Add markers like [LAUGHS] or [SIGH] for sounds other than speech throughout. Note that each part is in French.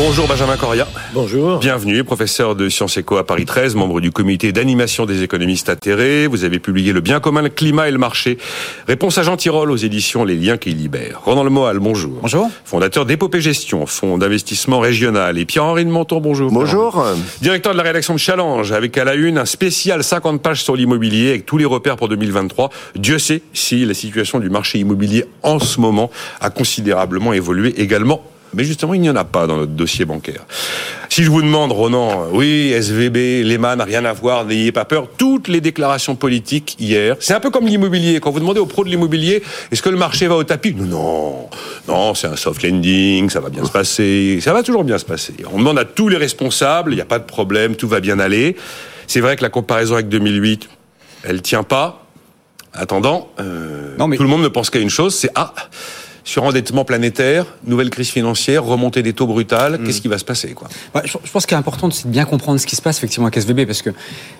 Bonjour Benjamin Coria. Bonjour. Bienvenue, professeur de Sciences Éco à Paris 13, membre du comité d'animation des économistes atterrés. Vous avez publié Le bien commun, le climat et le marché. Réponse à Jean Tirole aux éditions Les liens qui libèrent. Roland Le Moal, bonjour. Bonjour. Fondateur d'Épopée Gestion, fonds d'investissement régional. Et Pierre-Henri de Menton, bonjour. Bonjour. Directeur de la rédaction de Challenge, avec à la une un spécial 50 pages sur l'immobilier avec tous les repères pour 2023. Dieu sait si la situation du marché immobilier en ce moment a considérablement évolué également mais justement, il n'y en a pas dans notre dossier bancaire. Si je vous demande, Ronan, oui, SVB, Lehman, rien à voir, n'ayez pas peur, toutes les déclarations politiques hier, c'est un peu comme l'immobilier. Quand vous demandez aux pros de l'immobilier, est-ce que le marché va au tapis? Non, non, c'est un soft landing, ça va bien se passer, ça va toujours bien se passer. On demande à tous les responsables, il n'y a pas de problème, tout va bien aller. C'est vrai que la comparaison avec 2008, elle tient pas. Attendant, euh, non, mais... tout le monde ne pense qu'à une chose, c'est ah surendettement planétaire, nouvelle crise financière, remontée des taux brutales, mm. qu'est-ce qui va se passer quoi? Je pense qu'il est important, c'est de bien comprendre ce qui se passe effectivement avec SVB, parce que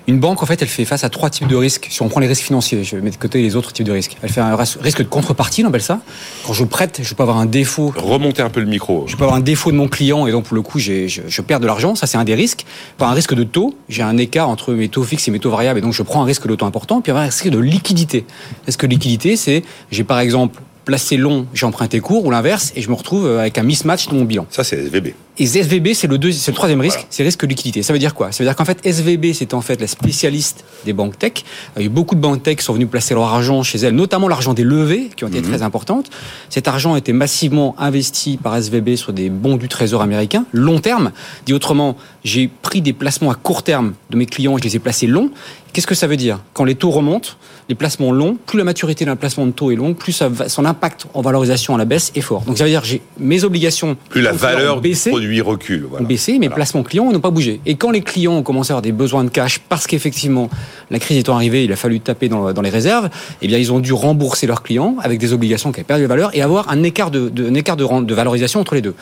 une banque, en fait, elle fait face à trois types de risques. Si on prend les risques financiers, je mets de côté les autres types de risques. Elle fait un risque de contrepartie, on appelle ça. Quand je prête, je peux avoir un défaut. Remonter un peu le micro. Je peux avoir un défaut de mon client et donc pour le coup, je, je, perds de l'argent. Ça, c'est un des risques. Pas un risque de taux. J'ai un écart entre mes taux fixes et mes taux variables et donc je prends un risque de taux important. Puis il y a un risque de liquidité. Est-ce que liquidité, c'est j'ai par exemple placé long, j'ai emprunté court, ou l'inverse, et je me retrouve euh, avec un mismatch dans mon bilan. Ça, c'est SVB. Et SVB, c'est le, le troisième risque, c'est le risque de liquidité. Ça veut dire quoi? Ça veut dire qu'en fait, SVB, c'est en fait la spécialiste des banques tech. Il y a eu beaucoup de banques tech qui sont venues placer leur argent chez elles, notamment l'argent des levées, qui ont été mhm. très importantes. Cet argent a été massivement investi par SVB sur des bons du trésor américain, long terme. Dit autrement, j'ai pris des placements à court terme de mes clients et je les ai placés longs. Qu'est-ce que ça veut dire? Quand les taux remontent, les placements longs, plus la maturité d'un placement de taux est longue, plus son impact en valorisation à la baisse est fort. Donc ça veut dire j'ai mes obligations plus la valeur du produit recule, voilà. ont baissé, mes placements clients n'ont pas bougé. Et quand les clients ont commencé à avoir des besoins de cash parce qu'effectivement la crise étant arrivée, il a fallu taper dans, les réserves, eh bien ils ont dû rembourser leurs clients avec des obligations qui avaient perdu de valeur et avoir un écart de, un écart de, de valorisation entre les deux.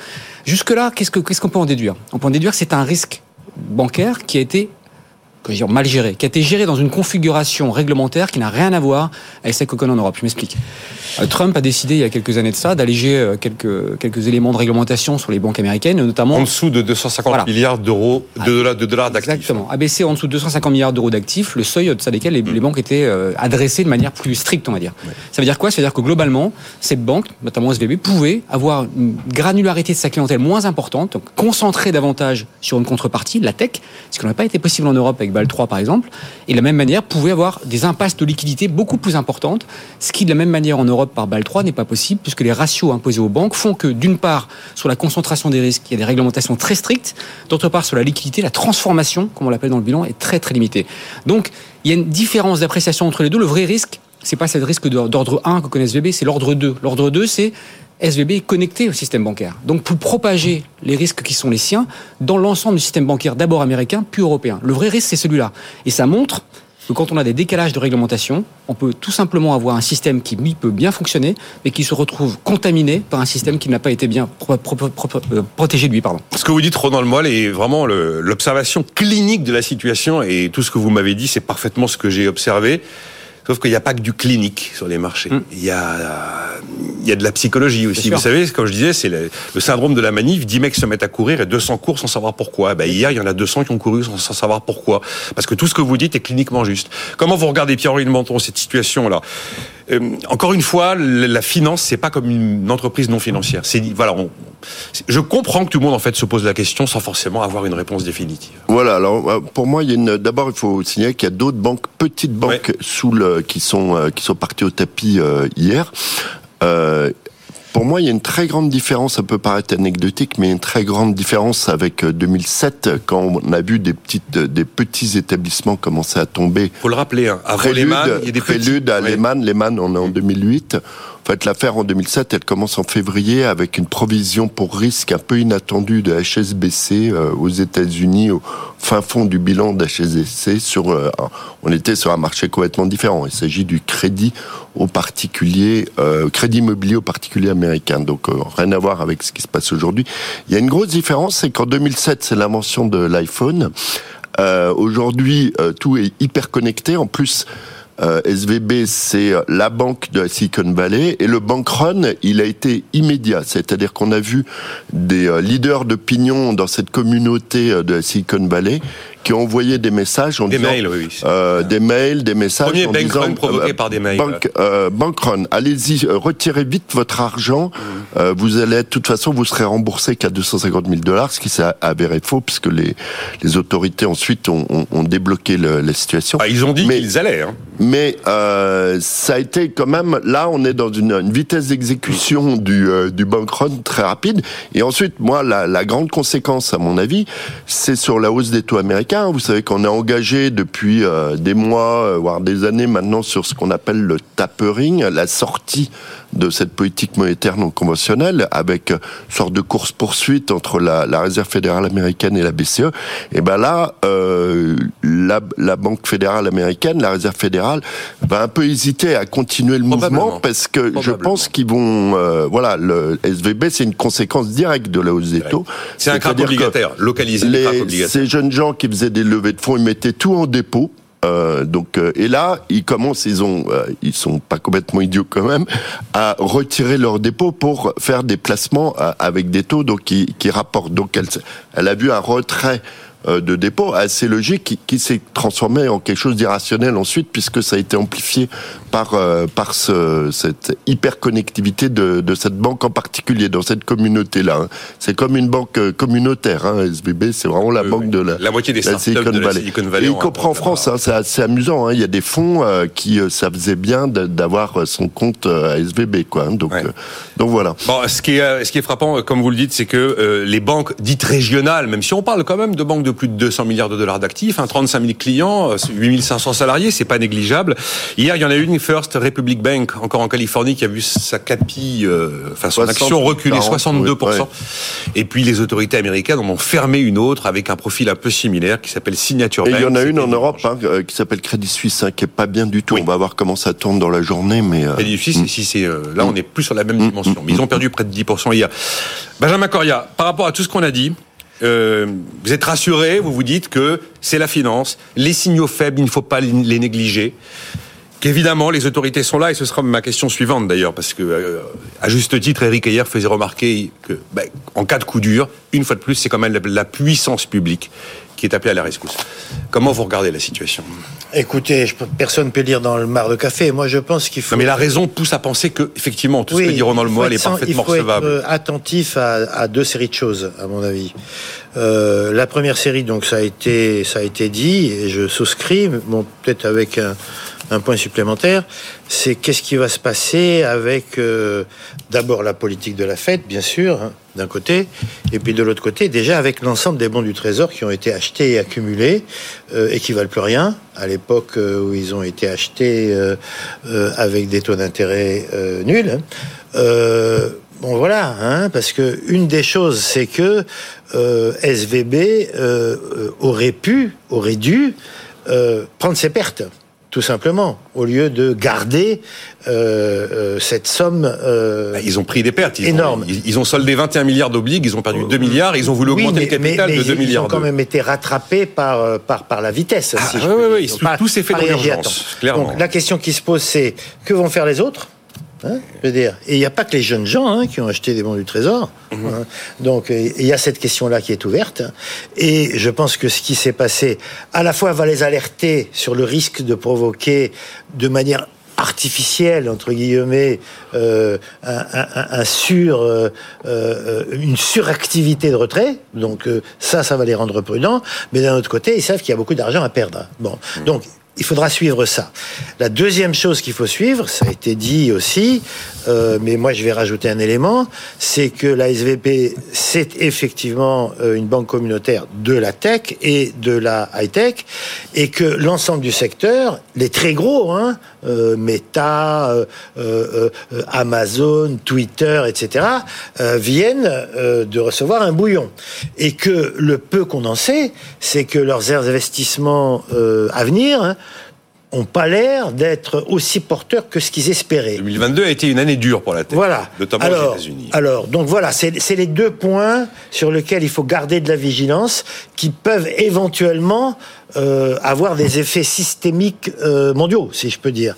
Jusque là, qu'est-ce qu'on ce qu'on peut en déduire? On peut en déduire que c'est un risque bancaire qui a été dire, mal géré, qui a été géré dans une configuration réglementaire qui n'a rien à voir avec celle qu'on connaît en Europe. Je m'explique. Euh, Trump a décidé il y a quelques années de ça d'alléger euh, quelques, quelques éléments de réglementation sur les banques américaines, notamment... En dessous de 250 milliards d'euros de dollars, de dollars d'actifs. Exactement. Abaisser en dessous de 250 milliards d'euros d'actifs, le seuil au-delà desquels les, les, banques étaient euh, adressées de manière plus stricte, on va dire. Ça veut dire quoi? Ça veut dire que globalement, ces banques, notamment SVB, pouvaient avoir une granularité de sa clientèle moins importante, donc concentrer davantage sur une contrepartie, la tech, ce qui n'aurait pas été possible en Europe avec BAL 3 par exemple, et de la même manière pouvaient avoir des impasses de liquidité beaucoup plus importantes, ce qui de la même manière en Europe par BAL 3 n'est pas possible puisque les ratios imposés aux banques font que d'une part sur la concentration des risques, il y a des réglementations très strictes, d'autre part sur la liquidité, la transformation, comme on l'appelle dans le bilan, est très très limitée. Donc il y a une différence d'appréciation entre les deux. Le vrai risque, c'est pas ce risque d'ordre 1 que connaît SVB, c'est l'ordre 2. L'ordre 2, c'est SVB est connecté au système bancaire. Donc pour propager les risques qui sont les siens dans l'ensemble du système bancaire, d'abord américain, puis européen. Le vrai risque, c'est celui-là. Et ça montre que quand on a des décalages de réglementation, on peut tout simplement avoir un système qui, lui, peut bien fonctionner, mais qui se retrouve contaminé par un système qui n'a pas été bien euh, protégé de lui. Pardon. Ce que vous dites, Ronan Le Moelle, est vraiment l'observation clinique de la situation, et tout ce que vous m'avez dit, c'est parfaitement ce que j'ai observé. Sauf qu'il n'y a pas que du clinique sur les marchés. Mm. Il, y a, y a de la psychologie aussi. Vous savez, comme je disais, c'est le, syndrome de la manif. 10 mecs se mettent à courir et 200 courent sans savoir pourquoi. Ben, hier, il y en a 200 qui ont couru sans, savoir pourquoi. Parce que tout ce que vous dites est cliniquement juste. Comment vous regardez, Pierre-Henri de Menton, cette situation-là? Euh, encore une fois, la finance, c'est pas comme une entreprise non financière. C'est voilà, je comprends que tout le monde en fait se pose la question sans forcément avoir une réponse définitive. Voilà. Alors euh, pour moi, il y a une. D'abord, il faut signaler qu'il y a d'autres banques, petites banques sous le, qui sont euh, qui sont parties au tapis hier. Euh, pour moi, il y a une très grande différence, ça peut paraître anecdotique, mais une très grande différence avec 2007, euh, quand on a vu des, petites, des petits établissements commencer à tomber. faut le rappeler, hein. après Lehman, il y a des Prélude à Lehman, Lehman, on est en 2008. En fait, l'affaire en 2007, elle commence en février avec une provision pour risque un peu inattendue de HSBC euh, aux États-Unis, au fin fond du bilan d'HSBC. Sur, euh, on était sur un marché complètement différent. Il s'agit du crédit aux particuliers, euh, crédit immobilier aux particuliers américains. Donc rien à voir avec ce qui se passe aujourd'hui. Il y a une grosse différence, c'est qu'en 2007, c'est l'invention de l'iPhone. aujourd'hui, tout est hyper connecté. En plus, Euh, SVB, c'est la banque de la Silicon Valley et le bank run, il a été immédiat. C'est-à-dire qu'on a vu des euh, leaders d'opinion dans cette communauté euh, de la Silicon Valley qui ont envoyé des messages en des disant mails, oui, euh, des mails, des messages Premier en bank disant run provoqué par des mails. bank, euh, bank run, allez-y, euh, retirez vite votre argent. Mmh. Euh, vous allez, de toute façon, vous serez remboursé qu'à 250 000 dollars, ce qui s'est avéré faux puisque les les autorités ensuite ont, ont, ont débloqué le, la situation. Ah, ils ont dit qu'ils allaient. Hein. Mais euh, ça a été quand même là, on est dans une, une vitesse d'exécution du euh, du bank run très rapide. Et ensuite, moi, la, la grande conséquence, à mon avis, c'est sur la hausse des taux américains. Vous savez qu'on est engagé depuis euh, des mois, euh, voire des années maintenant, sur ce qu'on appelle le tapering, la sortie de cette politique monétaire non conventionnelle, avec une sorte de course poursuite entre la, la Réserve fédérale américaine et la BCE. Et ben là, euh, la, la Banque fédérale américaine, la Réserve fédérale, va un peu hésiter à continuer le mouvement parce que je pense qu'ils vont, euh, voilà, le SVB, c'est une conséquence directe de la hausse des taux. C'est un crack obligataire, localisé les crack les, obligataires. ces jeunes gens qui faisaient des levées de fonds, ils mettaient tout en dépôt. Euh, donc euh, et là ils commencent ils ont euh, ils sont pas complètement idiots quand même à retirer leurs dépôts pour faire des placements avec des taux donc qui, qui rapportent. Donc elle elle a vu un retrait de dépôt assez logique qui, qui s'est transformé en quelque chose d'irrationnel ensuite puisque ça a été amplifié par euh, par ce, cette hyperconnectivité de, de cette banque en particulier dans cette communauté là c'est comme une banque euh, communautaire hein, SVB c'est vraiment la Oui, banque oui. de la, La moitié des la startups de la Silicon Valley et un compris en France hein, c'est assez amusant hein, il y a des fonds euh, qui euh, ça faisait bien d'avoir son compte euh, à SVB quoi hein, donc Ouais. euh, donc voilà. Bon, ce qui est, euh, ce qui est frappant, euh, comme vous le dites, c'est que euh, les banques dites régionales, même si on parle quand même de banques de plus de 200 milliards de dollars d'actifs, hein, 35 000 clients, euh, 8 500 salariés, c'est pas négligeable. Hier, il y en a une, First Republic Bank, encore en Californie, qui a vu sa capi, euh, enfin son 60, action reculer 40, 62%. oui, ouais. Et puis les autorités américaines en ont fermé une autre avec un profil un peu similaire qui s'appelle Signature et Bank. il y en a une en Europe hein, euh, qui s'appelle Crédit Suisse hein, qui est pas bien du tout Oui. on va voir comment ça tourne dans la journée mais euh, Crédit Suisse, si c'est euh, là, on est plus sur la même dimension. Mais ils ont perdu près de 10% hier. Benjamin Coria, par rapport à tout ce qu'on a dit, euh, vous êtes rassuré, vous vous dites que c'est la finance, les signaux faibles, il ne faut pas les les négliger. Qu'évidemment, les autorités sont là, et ce sera ma question suivante d'ailleurs, parce que, euh, à juste titre, Eric hier faisait remarquer que, ben, en cas de coup dur, une fois de plus, c'est quand même la, la puissance publique qui est appelée à la rescousse. Comment vous regardez la situation? Écoutez, je personne ne peut lire dans le mar de café. Moi, je pense qu'il faut. Non, mais la raison pousse à penser que, effectivement, tout ce que dit Ronan Le Moal est parfaitement Il faut être recevable. euh, attentif à, à deux séries de choses, à mon avis. Euh, la première série, donc, ça a été, ça a été dit, et je souscris, bon, peut-être avec un, un point supplémentaire, c'est qu'est-ce qui va se passer avec euh, d'abord la politique de la fête, bien sûr, hein, d'un côté, et puis de l'autre côté, déjà avec l'ensemble des bons du Trésor qui ont été achetés et accumulés euh, et qui valent plus rien à l'époque euh, où ils ont été achetés avec des taux d'intérêt nuls. hein. Bon voilà, hein, parce que une des choses, c'est que SVB aurait pu, aurait dû prendre ses pertes, tout simplement, au lieu de garder euh, euh, cette somme. euh, Bah, Ils ont pris des pertes. Ils Énorme. Ont, ils, ils ont soldé 21 milliards d'obliges, ils ont perdu 2 milliards, ils ont voulu oui, augmenter mais, le capital mais- mais de 2 ils milliards. ont quand même été rattrapés par, par, par la vitesse. Ah, si ouais, Ils ont tout- s'est fait dans l'urgence, clairement. Donc la question qui se pose, c'est que vont faire les autres? Hein, je veux dire, et il n'y a pas que les jeunes gens hein, qui ont acheté des bons du trésor. Mhm. hein. Donc euh, il y a cette question-là qui est ouverte. Et je pense que ce qui s'est passé, à la fois va les alerter sur le risque de provoquer de manière artificielle entre guillemets euh, un, un- un- sur euh, euh, une suractivité de retrait donc euh, ça ça va les rendre prudents mais d'un autre côté ils savent qu'il y a beaucoup d'argent à perdre bon donc il faudra suivre ça. La deuxième chose qu'il faut suivre, ça a été dit aussi, euh, mais moi je vais rajouter un élément, c'est que la SVP, c'est effectivement euh, une banque communautaire de la tech et de la high-tech, et que l'ensemble du secteur, les très gros, hein, Meta, euh, euh, euh, Amazon, Twitter, etc., euh, viennent euh, de recevoir un bouillon. Et que le peu qu'on en sait, c'est que leurs investissements euh, à venir, hein, ont pas l'air d'être aussi porteurs que ce qu'ils espéraient. 2022 a été une année dure pour la tech, voilà. notamment alors, aux États-Unis. Alors, donc voilà, c'est les deux points sur lesquels il faut garder de la vigilance, qui peuvent éventuellement euh, avoir des effets systémiques euh, mondiaux, si je peux dire.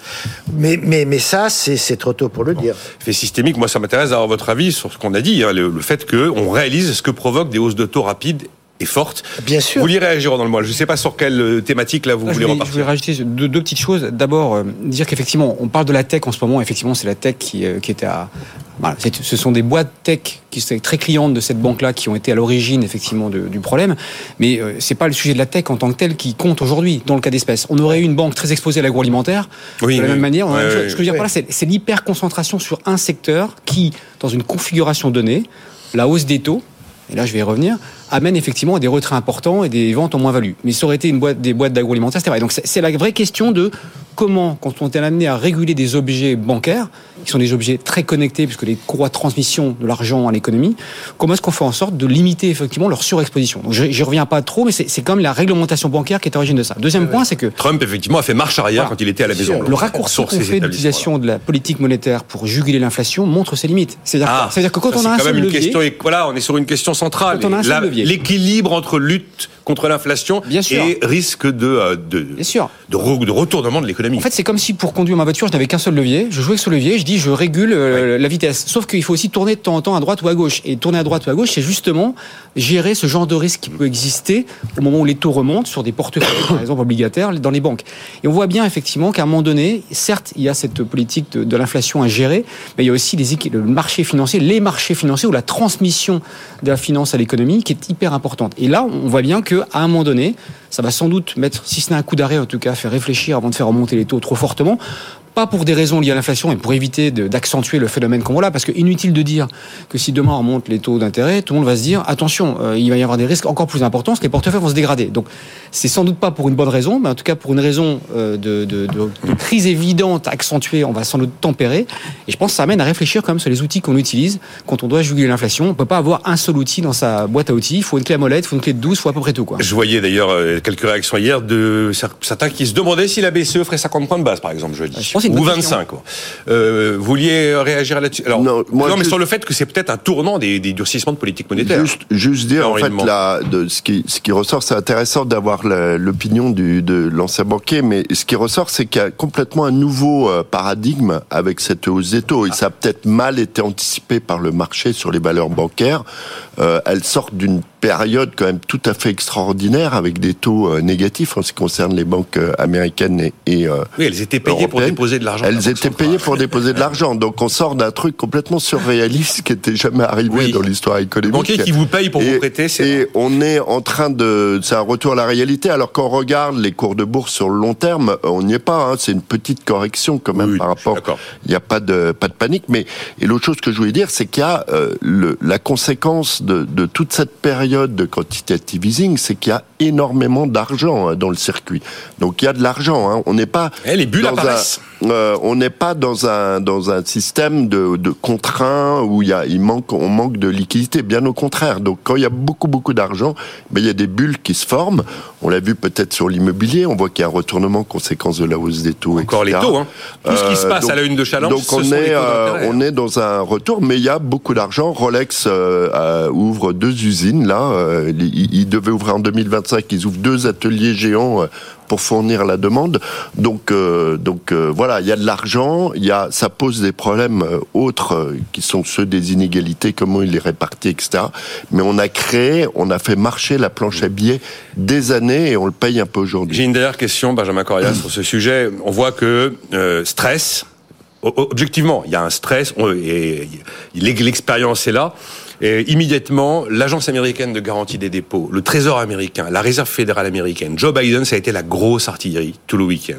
Mais, mais, mais ça, c'est trop tôt pour le dire. Effet systémique, moi, ça m'intéresse d'avoir votre avis sur ce qu'on a dit, hein, le, le, fait qu'on réalise ce que provoque des hausses de taux rapides et forte. Bien sûr. Vous voulez réagir dans le mois Je ne sais pas sur quelle euh, thématique là vous Là, voulez je voulais, repartir. Je voulais rajouter deux, deux petites choses. D'abord, euh, dire qu'effectivement, on parle de la tech en ce moment. Effectivement, c'est la tech qui, euh, qui était à. Voilà, ce sont des boîtes tech qui sont très clientes de cette banque-là qui ont été à l'origine effectivement de, du problème. Mais euh, c'est pas le sujet de la tech en tant que tel qui compte aujourd'hui dans le cas d'espèce. On aurait eu une banque très exposée à l'agroalimentaire. Oui, de la oui. même manière, chose- ce que je veux dire par là, c'est c'est l'hyper concentration sur un secteur qui, dans une configuration donnée, la hausse des taux. Et là, je vais y revenir amène effectivement à des retraits importants et des ventes en moins-value. Mais ça aurait été une boîte, des boîtes d'agroalimentaire, c'est vrai. Donc c'est- la vraie question de comment, quand on est amené à réguler des objets bancaires, qui sont des objets très connectés, puisque les courroies de transmission de l'argent à l'économie, comment est-ce qu'on fait en sorte de limiter effectivement leur surexposition? Donc j'y reviens pas trop, mais c'est quand même la réglementation bancaire qui est à l'origine de ça. Deuxième point, c'est que Trump effectivement a fait marche arrière Voilà. quand il était à la Maison Blanche. le raccourci qu'on fait d'utilisation de la politique monétaire pour juguler l'inflation montre ses limites. C'est-à-dire Ah, C'est-à-dire que quand ça, on a un quand seul même une levier, question. Voilà, on est sur une question centrale. L'équilibre entre lutte contre l'inflation sûr. et risque de euh, de, bien sûr. de, re- de retournement de l'économie. En fait, c'est comme si pour conduire ma voiture, je n'avais qu'un seul levier. Je jouais avec ce levier, je dis je régule euh, la vitesse. Sauf qu'il faut aussi tourner de temps en temps à droite ou à gauche. Et tourner à droite ou à gauche, c'est justement gérer ce genre de risque qui peut exister au moment où les taux remontent sur des portefeuilles, par exemple obligataires, dans les banques. Et on voit bien effectivement qu'à un moment donné, certes, il y a cette politique de, de l'inflation à gérer, mais il y a aussi les, le marché financier, les marchés financiers ou la transmission de la finance à l'économie qui est hyper importante. Et là, on voit bien qu'à un moment donné, ça va sans doute mettre, si ce n'est un coup d'arrêt, en tout cas, faire réfléchir avant de faire remonter les taux trop fortement. Pas pour des raisons liées à l'inflation, mais pour éviter d'accentuer le phénomène qu'on voit là, parce que inutile de dire que si demain on remonte les taux d'intérêt, tout le monde va se dire attention, euh, il va y avoir des risques encore plus importants, parce que les portefeuilles vont se dégrader. Donc c'est sans doute pas pour une bonne raison, mais en tout cas pour une raison euh, de, de- de- de crise évidente, accentuée, on va sans doute tempérer. Et je pense que ça amène à réfléchir quand même sur les outils qu'on utilise quand on doit juguler l'inflation. On peut pas avoir un seul outil dans sa boîte à outils. Il faut une clé à molette, il faut une clé de 12, il faut à peu près tout quoi. Je voyais d'ailleurs euh, quelques réactions hier de cer- certains qui se demandaient si la BCE ferait 50 points de base, par exemple, jeudi. Je pense Ou bonne 25. quoi. Euh, vous vouliez réagir là-dessus? Alors, Non, moi, mais juste- sur le fait que c'est peut-être un tournant des, des durcissements de politique monétaire. Juste, juste dire, en fait, la, de, ce, qui, ce qui ressort, c'est intéressant d'avoir l'opinion de l'ancien banquier, mais ce qui ressort, c'est qu'il y a complètement un nouveau euh, paradigme avec cette hausse des taux. Et ça a peut-être mal été anticipé par le marché sur les valeurs bancaires. Euh, elles sortent d'une période quand même tout à fait extraordinaire avec des taux euh, négatifs en ce qui concerne les banques euh, américaines et, et euh, Oui, elles étaient payées pour déposer de l'argent. Elles étaient payées pour déposer de l'argent. [LAUGHS] Donc on sort d'un truc complètement surréaliste qui était jamais arrivé Oui. dans l'histoire Le économique. banquier qui vous paye pour Et- vous prêter, c'est Et on est en train de, c'est un retour à la réalité. Alors qu'on regarde les cours de bourse sur le long terme, on n'y est pas. Hein. C'est une petite correction quand même Oui, par rapport. Il n'y a pas de pas de panique. Mais et l'autre chose que je voulais dire, c'est qu'il y a euh, le, la conséquence de, de toute cette période de quantitative easing, c'est qu'il y a énormément d'argent hein, dans le circuit. Donc il y a de l'argent. Hein. On n'est pas Eh, les bulles dans un- apparaissent. euh, on n'est pas dans un dans un système de, de contraints où il y a il manque on manque de liquidité bien au contraire donc quand il y a beaucoup beaucoup d'argent ben il y a des bulles qui se forment on l'a vu peut-être sur l'immobilier on voit qu'il y a un retournement conséquence de la hausse des taux Encore les taux, hein. Tout ce qui se Euh, passe donc- à la une de Challenge, donc ce on sont les est taux euh, on est dans un retour mais il y a beaucoup d'argent Rolex euh, ouvre deux usines là ils, ils devaient ouvrir en 2025 ils ouvrent deux ateliers géants euh, pour fournir la demande. Donc, euh, donc euh, voilà, il y a de l'argent, il y a, ça pose des problèmes autres qui sont ceux des inégalités, comment il est réparti, etc. Mais on a créé, on a fait marcher la planche à billets des années et on le paye un peu aujourd'hui. J'ai une dernière question, Benjamin Coria, sur ce sujet. On voit que stress, objectivement, il y a un stress, et l'expérience est là. Et immédiatement, l'agence américaine de garantie des dépôts, le Trésor américain, la Réserve fédérale américaine, Joe Biden, ça a été la grosse artillerie tout le week-end.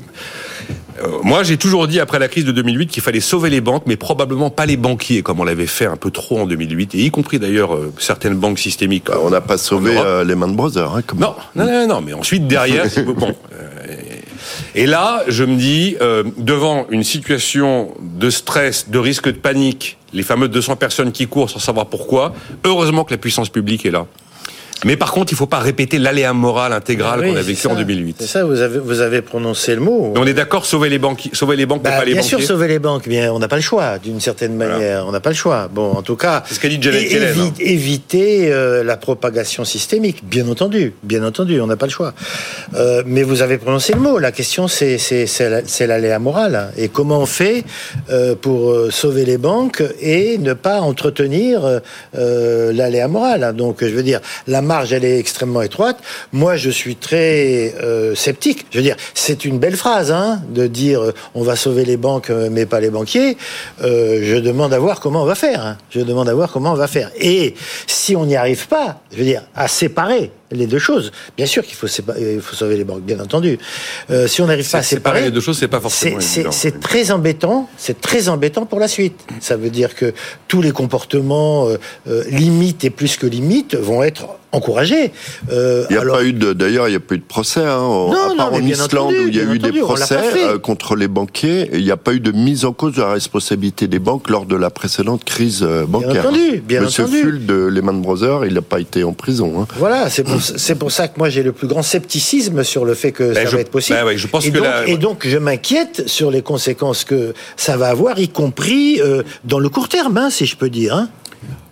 Euh, moi, j'ai toujours dit après la crise de 2008 qu'il fallait sauver les banques, mais probablement pas les banquiers comme on l'avait fait un peu trop en 2008, et y compris d'ailleurs euh, certaines banques systémiques. Bah, on n'a pas sauvé euh, Lehman Brothers. Hein, comme- Non, non, non, non, mais ensuite derrière, [LAUGHS] c'est bon. euh, Et là, je me dis, euh, devant une situation de stress, de risque de panique, les fameuses 200 personnes qui courent sans savoir pourquoi, heureusement que la puissance publique est là. Mais par contre, il ne faut pas répéter l'aléa moral intégral Ah oui, qu'on a vécu ça. en 2008. C'est ça, vous avez, vous avez prononcé le mot. Mais on est d'accord, sauver les banques, sauver les banques, Bah, pas les bien banquiers. sûr, sauver les banques, bien, on n'a pas le choix, d'une certaine Voilà. manière. On n'a pas le choix. Bon, en tout cas, C'est ce qu'a dit Janet é- Yellen, évi- hein. éviter euh, la propagation systémique, bien entendu, bien entendu, on n'a pas le choix. Euh, mais vous avez prononcé le mot. La question, c'est c'est c'est la- c'est l'aléa morale. Et comment on fait euh, pour sauver les banques et ne pas entretenir l'aléa morale Donc, je veux dire, la marge, elle est extrêmement étroite. Moi, je suis très euh, sceptique. Je veux dire, c'est une belle phrase, hein, de dire euh, on va sauver les banques, euh, mais pas les banquiers. Euh, je demande à voir comment on va faire. hein. Je demande à voir comment on va faire. Et si on n'y arrive pas, je veux dire, à séparer les deux choses, bien sûr qu'il faut, il faut sauver les banques, bien entendu. Euh, si on n'arrive pas à C'est- séparer séparer, les deux choses, c'est pas forcément c'est- c'est évident. c'est très embêtant. C'est très embêtant pour la suite. Ça veut dire que tous les comportements euh, euh, limites et plus que limites vont être encouragés. Euh, Il n'y a alors- pas eu de, d'ailleurs, il n'y a pas eu de procès, hein, Non, à part en bien Islande entendu, où il y a bien eu des entendu, procès euh, contre les banquiers. Il n'y a pas eu de mise en cause de la responsabilité des banques lors de la précédente crise euh, bancaire. entendu, bien Monsieur entendu. Full de Lehman Brothers, il n'a pas été en prison. Hein. Voilà, c'est pour, c'est pour ça que moi j'ai le plus grand scepticisme sur le fait que ça Ben, je- va être possible. ben ouais, je pense et, que donc, la- et donc je m'inquiète sur les conséquences que ça va avoir, y compris euh, dans le court terme, hein, si je peux dire. Hein.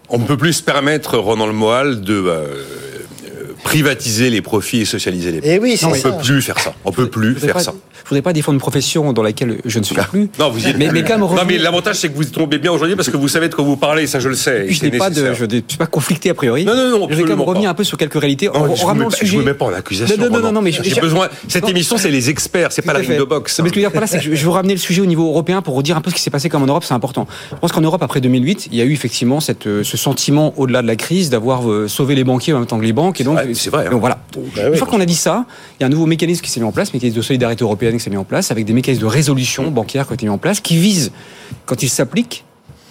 On ne peut plus se permettre, Ronan Le Moal, de euh, euh, privatiser les profits et socialiser les Et Eh oui, On ça. peut plus faire ça. On peut plus faire pas- ça. Je voudrais pas défendre une profession dans laquelle je ne suis plus. Non, vous y êtes mais, quand même Non, mais l'avantage, c'est que vous tombez bien aujourd'hui parce que vous savez de quoi vous parlez, ça je le sais. je n'ai pas de, je ne suis pas conflicté a priori. Non, non, non, je vais quand même revenir pas. un peu sur quelques réalités. Non, en, en je ne vous, le mets pas- je sujet. vous mets pas en accusation. Non, non, non, mais j'ai besoin. Cette émission, c'est les experts, c'est pas la ring de boxe. Mais ce que je veux dire par là, c'est que je je veux ramener le sujet au niveau européen pour redire un peu ce qui s'est passé comme en Europe, c'est important. Je pense qu'en Europe, après 2008, il y a eu effectivement cette, euh, ce sentiment, au-delà de la crise, d'avoir euh, sauvé les banquiers en même temps que les banques. Et donc, c'est vrai, hein. voilà. Bah Une fois qu'on a dit ça, il y a un nouveau mécanisme qui s'est mis en place, mécanisme de solidarité européenne mis en place, avec des mécanismes de résolution bancaire qui ont été mis en place, qui visent, quand ils s'appliquent,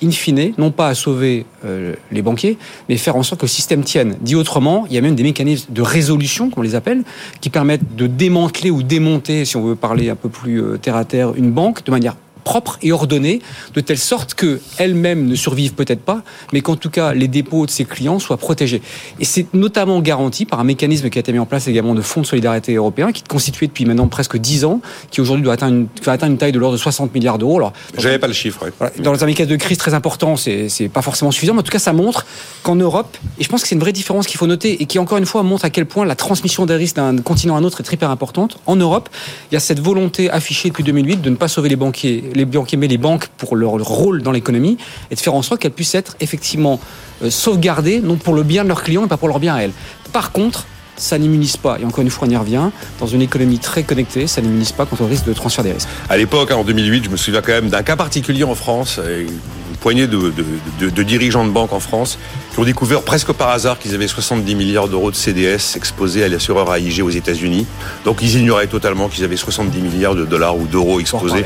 in fine, non pas à sauver euh, les banquiers, mais faire en sorte que le système tienne. Dit autrement, il y a même des mécanismes de résolution, comme on les appelle, qui permettent de démanteler ou démonter, si on veut parler un peu plus euh, terre à terre, une banque de manière propre et ordonnée, de telle sorte que elle-même ne survive peut-être pas, mais qu'en tout cas les dépôts de ses clients soient protégés. Et c'est notamment garanti par un mécanisme qui a été mis en place également de fonds de solidarité européen, qui est constitué depuis maintenant presque 10 ans, qui aujourd'hui doit atteindre une, va atteindre une taille de l'ordre de 60 milliards d'euros. J'avais pas le chiffre. ouais. voilà, dans un mécanisme de crise très important, c'est pas forcément suffisant, mais en tout cas, ça montre qu'en Europe, et je pense que c'est une vraie différence qu'il faut noter, et qui encore une fois montre à quel point la transmission des risques d'un continent à un autre est très hyper importante. En Europe, il y a cette volonté affichée depuis 2008 de ne pas sauver les banquiers, les banquiers, mais les banques pour leur rôle dans l'économie, et de faire en sorte qu'elles puissent être effectivement euh, sauvegardées, non pour le bien de leurs clients, mais pas pour leur bien à elles. Par contre, ça n'immunise pas, et encore une fois, on y revient, dans une économie très connectée, ça n'immunise pas contre le risque de transfert des risques. À l'époque, hein, en 2008, je me souviens quand même d'un cas particulier en France, une poignée de dirigeants de banques en France qui ont découvert presque par hasard qu'ils avaient 70 milliards d'euros de CDS exposés à l'assureur AIG aux États-Unis. Donc ils ignoraient totalement qu'ils avaient 70 milliards de dollars ou d'euros exposés. ouais.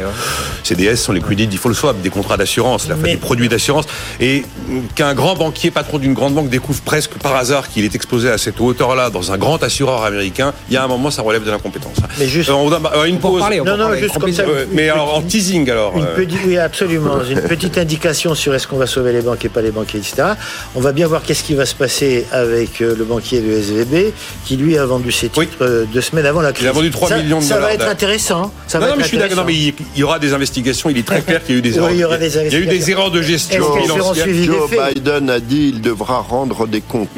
CDS sont les credit default swap, des contrats d'assurance, la Mais- des produits d'assurance. Et qu'un grand banquier, patron d'une grande banque, découvre presque par hasard qu'il est exposé à cette hauteur-là dans un grand assureur américain, il y a un moment, ça relève de l'incompétence. Mais juste- Euh, on donne- euh, une pause. parler, Non, en non, parler, juste grand comme ça. plaisir. Ouais, mais alors en teasing alors. Une euh, petite, oui, absolument. Une petite indication sur est-ce qu'on va sauver les banques et pas les banquiers, etc. On va bien voir qu'est-ce qui va se passer avec euh, le banquier de SVB, qui lui a vendu ses titres Oui. euh, deux semaines avant la crise. a vendu 3 ça, millions de Ça va dollars être intéressant. Ça non, va non, être mais je suis d'accord. Non, mais intéressant. il il y aura des investigations. Il est très clair qu'il y a eu des Oui, erreurs. il y aura des Il y a eu des erreurs de gestion Joe Biden a dit il devra rendre des comptes.